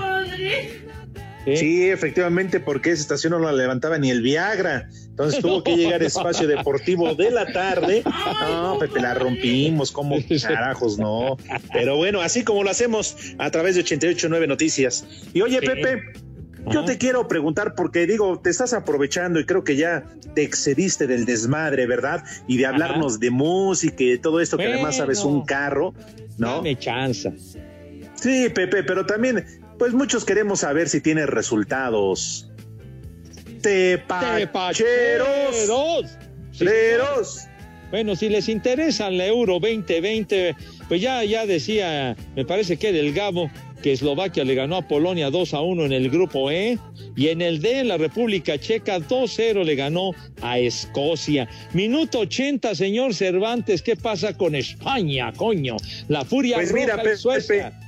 Sí, efectivamente, porque esa estación no la levantaba ni el Viagra. Entonces tuvo que llegar espacio deportivo de la tarde. No, Pepe, la rompimos, como [laughs] carajos, no. Pero bueno, así como lo hacemos a través de 889 Noticias. Y oye, Sí. Pepe, yo te quiero preguntar, porque digo, te estás aprovechando y creo que ya te excediste del desmadre, ¿verdad? Y de hablarnos de música y de todo esto, que además sabes un carro, ¿no? Dame chanza. Sí, Pepe, pero también, pues muchos queremos saber si tienes resultados. Tepacheros. Tepacheros. Bueno, si les interesa la Euro 2020, pues ya, ya decía, me parece que del Gabo, que Eslovaquia le ganó a Polonia 2 a 1 en el grupo E, y en el D, la República Checa 2-0 le ganó a Escocia. Minuto 80, señor Cervantes, ¿qué pasa con España, coño? La furia Pues roja mira, Pepe, Suecia.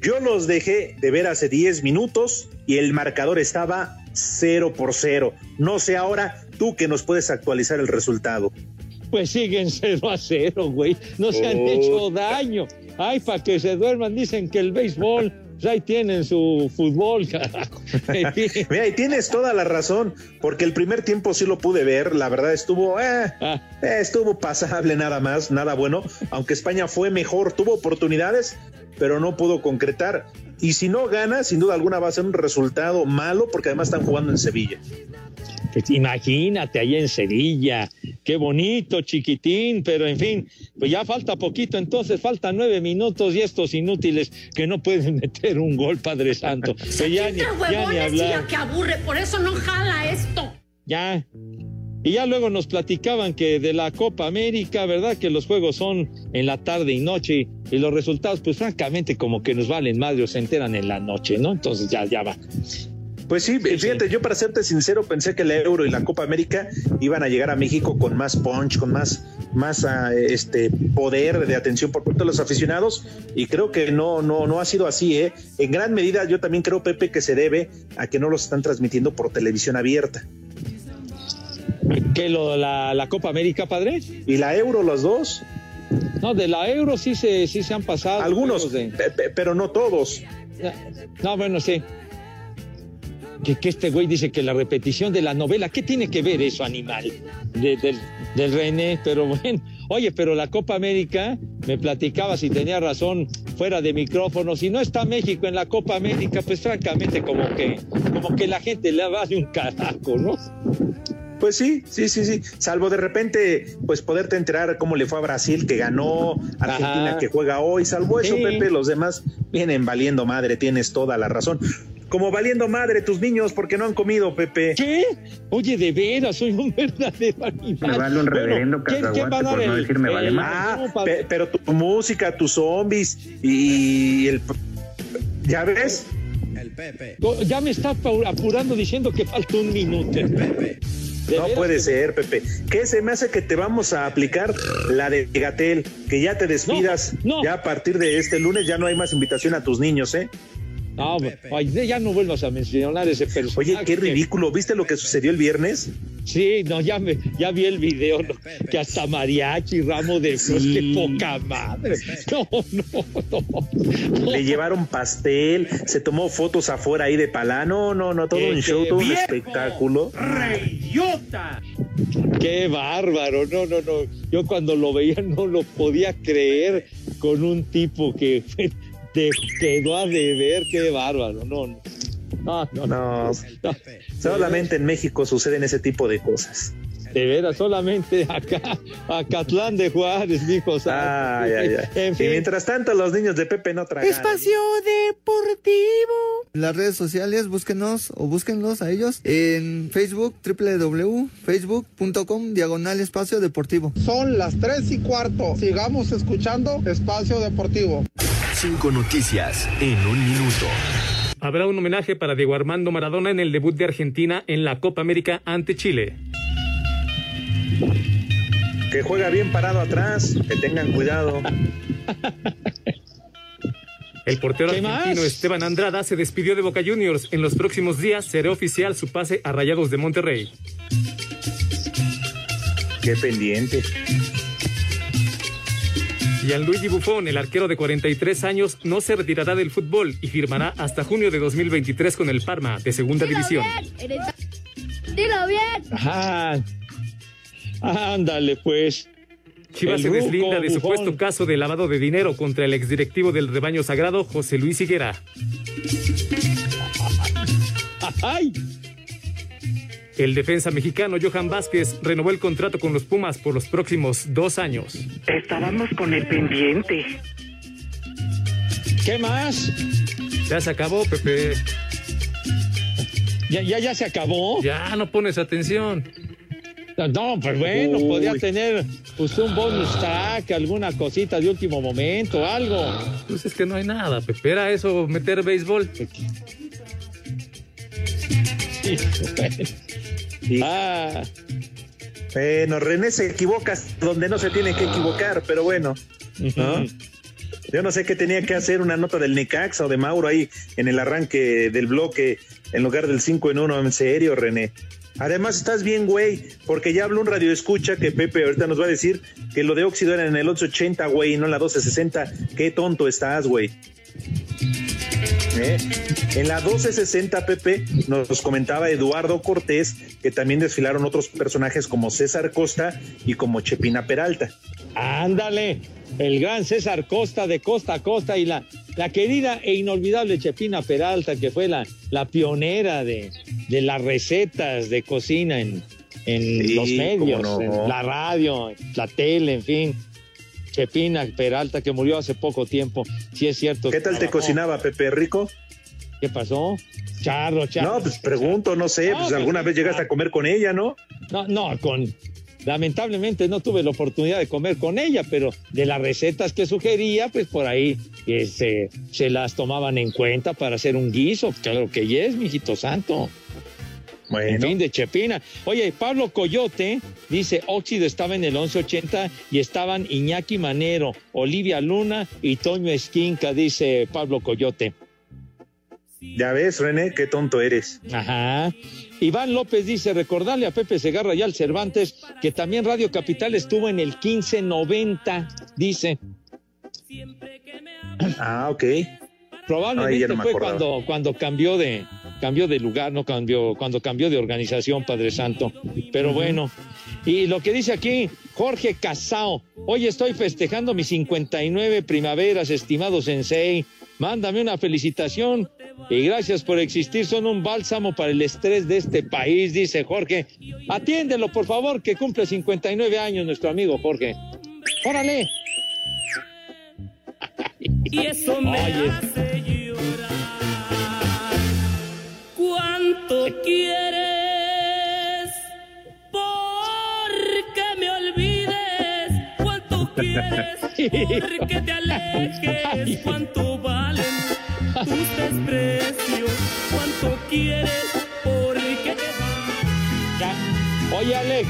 Yo los dejé de ver hace 10 minutos y el marcador estaba 0 por 0. No sé ahora tú que nos puedes actualizar el resultado. Pues siguen 0 a 0, güey. No se han Oh. hecho daño. Ay, para que se duerman, dicen que el béisbol, pues ahí tienen su fútbol, carajo. [laughs] Mira, y tienes toda la razón, porque el primer tiempo sí lo pude ver, la verdad estuvo, eh, Ah. eh, estuvo pasable nada más, nada bueno, aunque España fue mejor, tuvo oportunidades, pero no pudo concretar. Y si no gana, sin duda alguna va a ser un resultado malo, porque además están jugando en Sevilla. Pues imagínate allá en Sevilla, qué bonito, chiquitín, pero en fin, pues ya falta poquito, entonces faltan nueve minutos y estos inútiles que no pueden [laughs] meter un gol, Padre Santo. Que ya ni, ya ni hablar. que aburre, por eso no jala esto. Ya. Y ya luego nos platicaban que de la Copa América, ¿verdad? Que los juegos son en la tarde y noche y los resultados, pues francamente como que nos valen madre o se enteran en la noche, ¿no? Entonces ya, ya va. Pues sí, fíjate, yo para serte sincero pensé que la Euro y la Copa América iban a llegar a México con más punch, con más, más ah, este poder de atención por parte de los aficionados y creo que no, no, no ha sido así, ¿eh? En gran medida yo también creo, Pepe, que se debe a que no los están transmitiendo por televisión abierta. ¿Qué lo, la, la Copa América, padre? ¿Y la Euro, los dos? No, de la Euro sí se, sí se han pasado. Algunos, de- pero no todos. No, bueno, sí. Que, que este güey dice que la repetición de la novela, ¿qué tiene que ver eso, animal? De- del, del René, pero bueno. Oye, pero la Copa América, me platicaba si tenía razón fuera de micrófono, si no está México en la Copa América, pues francamente como que, como que la gente le va de un carajo, ¿no? Pues sí, sí, sí, sí. Salvo de repente, pues poderte enterar cómo le fue a Brasil, que ganó, Argentina Ajá. que juega hoy. Salvo eso, Sí. Pepe, los demás vienen valiendo madre, tienes toda la razón. Como valiendo madre tus niños porque no han comido, Pepe. ¿Qué? Oye, de veras, soy un verdadero animal. Me vale un reverendo ¿quién- quién va a dar el- el- Ah, no, pe- pero tu música, tus zombies y el... ¿Ya ves? Go- Ya me está apur- apurando diciendo que falta un minuto. ¿De No puede que- ser, Pepe. ¿Qué se me hace que te vamos a aplicar la de Gatel? Que ya te despidas. Ya a partir de este lunes ya no hay más invitación a tus niños, ¿eh? No, ay, ya no vuelvas a mencionar ese personaje. Oye, qué ridículo. ¿Viste lo que sucedió el viernes? Sí, no, ya, me, ya vi el video, ¿no? que hasta mariachi, ramo de flores, qué poca madre. No, no, no. Le llevaron pastel, se tomó fotos afuera ahí de palá. No, no, no, todo ¡Qué un show, todo un espectáculo. ¡Reyota! Qué bárbaro, no, no, no. Yo cuando lo veía no lo podía creer con un tipo que [laughs] te quedó a deber, qué bárbaro, no, no. No, no, No, solamente en México suceden ese tipo de cosas. De veras, solamente acá, Acatlán de Juárez, mijo. Ay, ay, ay. En Y mientras tanto, los niños de Pepe no tragan. Espacio Deportivo. Las redes sociales, búsquenos o búsquenlos a ellos en Facebook, www.facebook.com, diagonal espacio deportivo. Son las tres y cuarto. Sigamos escuchando Espacio Deportivo. Cinco noticias en un minuto. Habrá un homenaje para Diego Armando Maradona en el debut de Argentina en la Copa América ante Chile. Que juega bien parado atrás, que tengan cuidado. El portero ¿Qué argentino más? Esteban Andrada se despidió de Boca Juniors. En los próximos días será oficial su pase a Rayados de Monterrey. Qué pendiente. Gianluigi Buffon, el arquero de 43 años, no se retirará del fútbol y firmará hasta junio de 2023 con el Parma de Segunda División. Dilo bien. Ajá. Ándale, pues. Chivas se deslinda de Buffon. supuesto caso de lavado de dinero contra el exdirectivo del rebaño sagrado, José Luis Higuera. ¡Ay! El defensa mexicano Johan Vázquez renovó el contrato con los Pumas por los próximos dos años. Estábamos con el pendiente. ¿Qué más? Ya se acabó, Pepe. ¿Ya, ya, ya se acabó? Ya no pones atención. No, pues bueno, Uy. podría tener pues, un bonus track, alguna cosita de último momento, algo. Pues es que no hay nada, Pepe. Era eso, meter béisbol. Ah. Bueno, René se equivoca donde no se tiene que equivocar, pero bueno. ¿no? Yo no sé qué tenía que hacer una nota del Necaxa o de Mauro ahí en el arranque del bloque en lugar del 5 en 1. En serio, René. Además, estás bien, güey, porque ya habló un radio escucha que Pepe ahorita nos va a decir que lo de óxido era en el 1180, güey, y no en la 1260. Qué tonto estás, güey. ¿Eh? En la 1260, Pepe, nos comentaba Eduardo Cortés que también desfilaron otros personajes como César Costa y como Chepina Peralta. Ándale, el gran César Costa de costa a costa y la, la querida e inolvidable Chepina Peralta, que fue la, la pionera de, de las recetas de cocina en, en Sí, los medios, cómo no. en la radio, la tele, en fin. Chepina Peralta, que murió hace poco tiempo, sí es cierto. ¿Qué tal te trabajó. cocinaba, Pepe Rico? ¿Qué pasó? Charro, charro. No, pues pregunto, no sé, No, pues pues, alguna vez llegaste a comer con ella, ¿no? No, no, con. Lamentablemente no tuve la oportunidad de comer con ella, pero de las recetas que sugería, pues por ahí este, se las tomaban en cuenta para hacer un guiso. Claro que yes, mijito santo. En fin, de Chepina. Oye, Pablo Coyote dice, Óxido estaba en el 1180 y estaban Iñaki Manero, Olivia Luna y Toño Esquinca, dice Pablo Coyote. Ya ves, René, qué tonto eres. Ajá. Iván López dice, recordarle a Pepe Segarra y al Cervantes que también Radio Capital estuvo en el 1590, dice. Ah, ok. Probablemente no fue cuando, cuando cambió de cambió de lugar, no cambió, cuando cambió de organización, Padre Santo. Pero bueno. Y lo que dice aquí, Jorge Casao, hoy estoy festejando mis 59 primaveras, estimado Sensei. Mándame una felicitación y gracias por existir. Son un bálsamo para el estrés de este país, dice Jorge. Atiéndelo, por favor, que cumple 59 años nuestro amigo Jorge. Órale. Y eso me Oye. hace llorar. ¿Cuánto quieres? Porque me olvides. ¿Cuánto [laughs] quieres? Porque te alejes. ¿Cuánto valen tus desprecios. ¿Cuánto quieres? ¿Por qué Oye, Alex.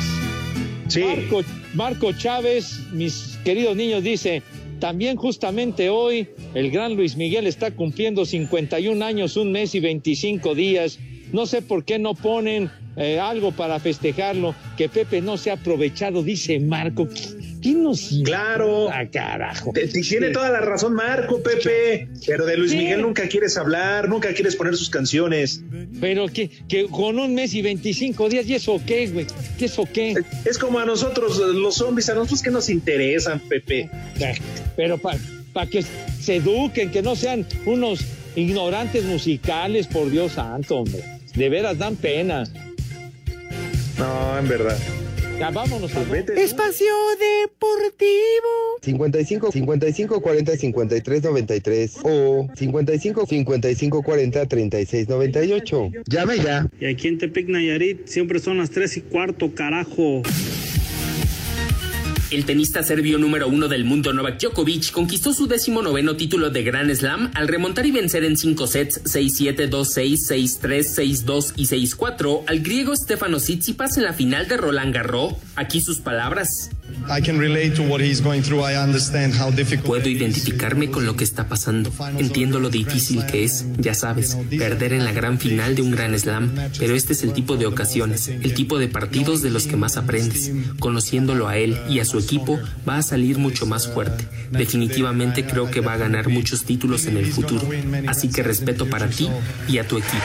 Marco, Marco Chávez, mis queridos niños, dice, también justamente hoy el gran Luis Miguel está cumpliendo 51 años, un mes y 25 días. No sé por qué no ponen eh, algo para festejarlo, que Pepe no se ha aprovechado, dice Marco. ¿Quién nos Claro. Ah, carajo. Te- te- Tiene toda la razón Marco, Pepe. Pero de Luis. Miguel nunca quieres hablar, nunca quieres poner sus canciones. Pero que, que con un mes y 25 días, ¿y eso qué, güey? ¿Qué eso qué? Es como a nosotros, los zombies, a nosotros que nos interesan, Pepe. Pero para que se eduquen, que no sean unos ignorantes musicales, por Dios santo, hombre. De veras dan pena. No, en verdad. Ya vámonos a Espacio Deportivo. 55 55 40 53 93 o 55 55 40 36 98. Llame ya. Y aquí en Tepic Nayarit siempre son las 3 y cuarto, carajo. El tenista serbio número uno del mundo Novak Djokovic conquistó su décimo noveno título de Grand Slam al remontar y vencer en cinco sets 6-7, 2-6, 6-3, 6-2 y 6-4 al griego Stefano Tsitsipas en la final de Roland Garros. Aquí sus palabras. I can relate to what he's going through. I understand how difficult Puedo identificarme con lo que está pasando. Entiendo lo difícil que es, ya sabes, perder en la gran final de un gran slam. Pero este es el tipo de ocasiones, el tipo de partidos de los que más aprendes. Conociéndolo a él y a su equipo, va a salir mucho más fuerte. Definitivamente creo que va a ganar muchos títulos en el futuro. Así que respeto para ti y a tu equipo.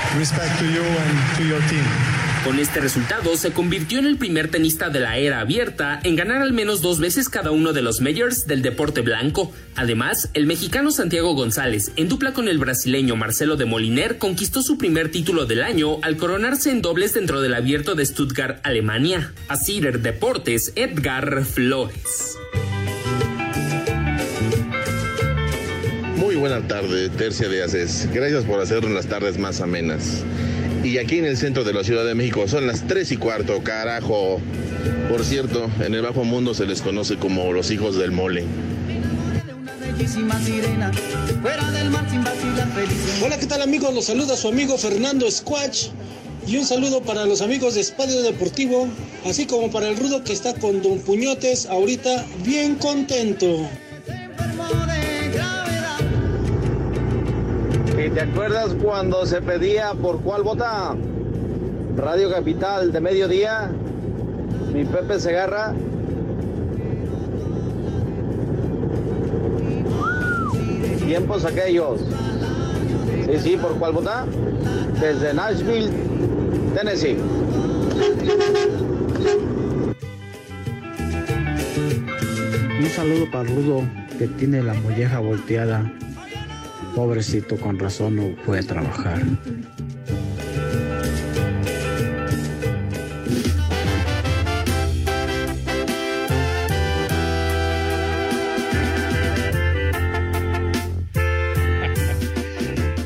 Con este resultado se convirtió en el primer tenista de la era abierta en ganar al menos dos veces cada uno de los majors del deporte blanco. Además, el mexicano Santiago González, en dupla con el brasileño Marcelo de Moliner, conquistó su primer título del año al coronarse en dobles dentro del abierto de Stuttgart, Alemania. A Cider Deportes, Edgar Flores. Muy buena tarde, Tercia de Aces. Gracias por hacernos las tardes más amenas. Y aquí en el centro de la Ciudad de México son las 3 y cuarto, carajo. Por cierto, en el bajo mundo se les conoce como los hijos del mole. Hola, ¿qué tal amigos? Los saluda su amigo Fernando Squatch. Y un saludo para los amigos de Espacio Deportivo, así como para el rudo que está con Don Puñotes ahorita bien contento. ¿Y te acuerdas cuando se pedía por cuál vota? Radio Capital de mediodía, mi Pepe Segarra. Tiempos aquellos. Sí, sí, ¿por cuál vota? Desde Nashville, Tennessee. Un saludo para Rudo, que tiene la molleja volteada. Pobrecito, con razón no puede trabajar.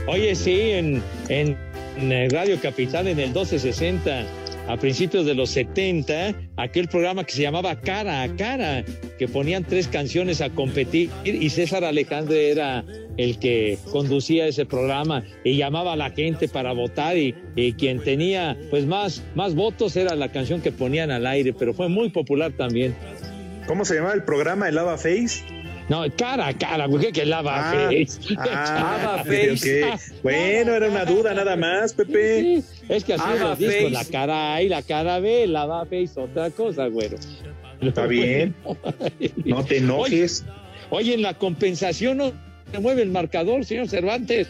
Oye, sí, en, en, en, eh, Radio Capital, en el 1260, a principios de los 70, aquel programa que se llamaba Cara a Cara, que ponían tres canciones a competir y César Alejandro era el que conducía ese programa y llamaba a la gente para votar y, y quien tenía pues más, más votos era la canción que ponían al aire, pero fue muy popular también. ¿Cómo se llamaba el programa? ¿El Lava Face? No, cara a cara, güey, que lava Ah, face. ah, [laughs] face. Bueno, era una duda nada más, Pepe. Sí, es que así los discos, la cara A y la cara B, lava face, otra cosa, güero. Está bien. [laughs] No te enojes. Oye, oye, en la compensación no se mueve el marcador, señor Cervantes.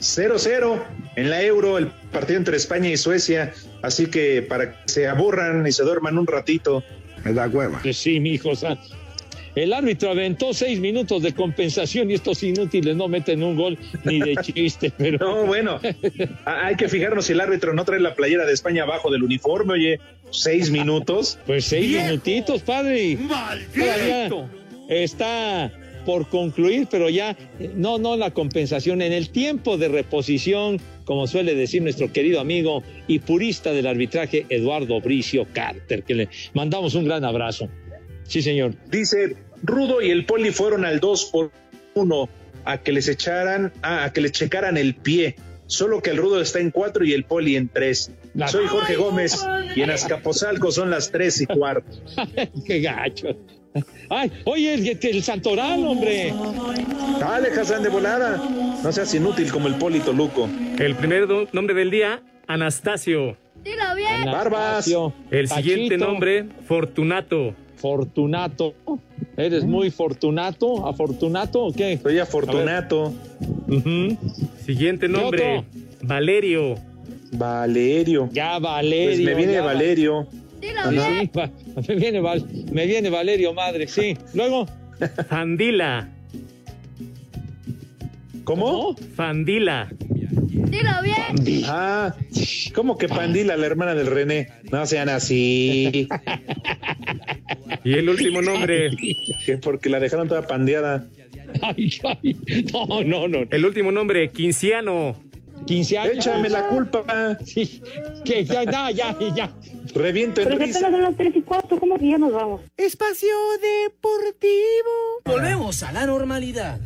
0-0 en la Euro, el partido entre España y Suecia. Así que para que se aburran y se duerman un ratito. Me da hueva. Que sí, mi hijo. o sea, el árbitro aventó seis minutos de compensación y estos inútiles no meten un gol ni de chiste, [laughs] pero. No, bueno, hay que fijarnos si el árbitro no trae la playera de España abajo del uniforme, oye, seis minutos. Pues seis minutitos, padre. Todavía está por concluir, pero ya, eh, no, no la compensación, en el tiempo de reposición, como suele decir nuestro querido amigo y purista del arbitraje, Eduardo Bricio Carter, que le mandamos un gran abrazo. Sí, señor. Dice, Rudo y el Poli fueron al 2 por 1 a que les echaran, a que les checaran el pie. Solo que el rudo está en cuatro y el poli en tres. Soy Jorge Gómez y en Azcapotzalco son las tres y cuarto. [laughs] Qué gacho. Ay, oye, el, el Santoral, hombre. Dale, Hassan de volada. No seas inútil como el Poli Toluco. El primer nombre del día, Anastasio. Dilo bien. Barbas. El siguiente nombre, Fortunato. Fortunato. ¿Eres muy fortunato? ¿Afortunato o qué? Soy afortunato. Siguiente nombre? Valerio. Valerio. Ya, Valerio. Pues me viene ya, Valerio. Sí, va- me, viene Val- me viene Valerio, madre, sí. Luego. Fandila. ¿Cómo? Fandila. Dilo bien. Ah, ¿cómo que Pandila, la hermana del René? No sean así. Y el último nombre, Que porque la dejaron toda pandeada. Ay, ay, no, no, no. el último nombre, Quinciano. 15 años. Échame la culpa. Sí, que ya, ya, ya, ya. Reviento en Pero que risa. apenas las tres y cuarto, ¿cómo que ya nos vamos? Espacio Deportivo. Volvemos a la normalidad.